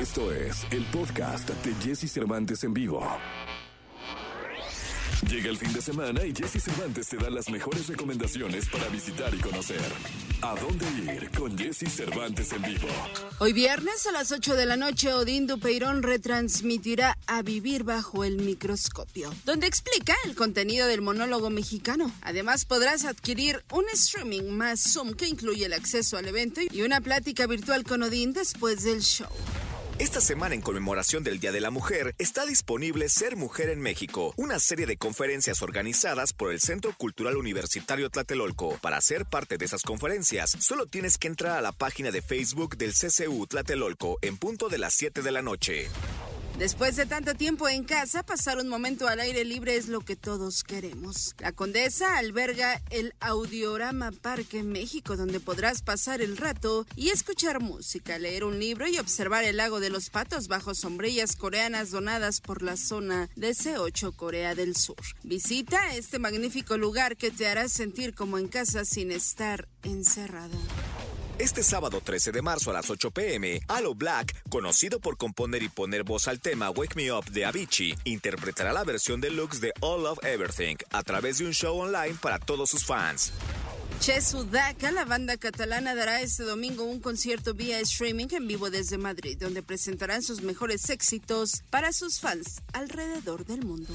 Esto es el podcast de Jesse Cervantes en vivo. Llega el fin de semana y Jesse Cervantes te da las mejores recomendaciones para visitar y conocer. ¿A dónde ir con Jesse Cervantes en vivo? Hoy viernes a las 8 de la noche, Odín Dupeirón retransmitirá A Vivir Bajo el Microscopio, donde explica el contenido del monólogo mexicano. Además, podrás adquirir un streaming más Zoom que incluye el acceso al evento y una plática virtual con Odín después del show. Esta semana en conmemoración del Día de la Mujer está disponible Ser Mujer en México, una serie de conferencias organizadas por el Centro Cultural Universitario Tlatelolco. Para ser parte de esas conferencias, solo tienes que entrar a la página de Facebook del CCU Tlatelolco en punto de las 7 de la noche. Después de tanto tiempo en casa, pasar un momento al aire libre es lo que todos queremos. La Condesa alberga el Audiorama Parque México, donde podrás pasar el rato y escuchar música, leer un libro y observar el lago de los patos bajo sombrillas coreanas donadas por la zona de C8 Corea del Sur. Visita este magnífico lugar que te hará sentir como en casa sin estar encerrado. Este sábado 13 de marzo a las 8 pm, Alo Black, conocido por componer y poner voz al tema Wake Me Up de Avicii, interpretará la versión deluxe de All of Everything a través de un show online para todos sus fans. Che Sudaca, la banda catalana, dará este domingo un concierto vía streaming en vivo desde Madrid, donde presentarán sus mejores éxitos para sus fans alrededor del mundo.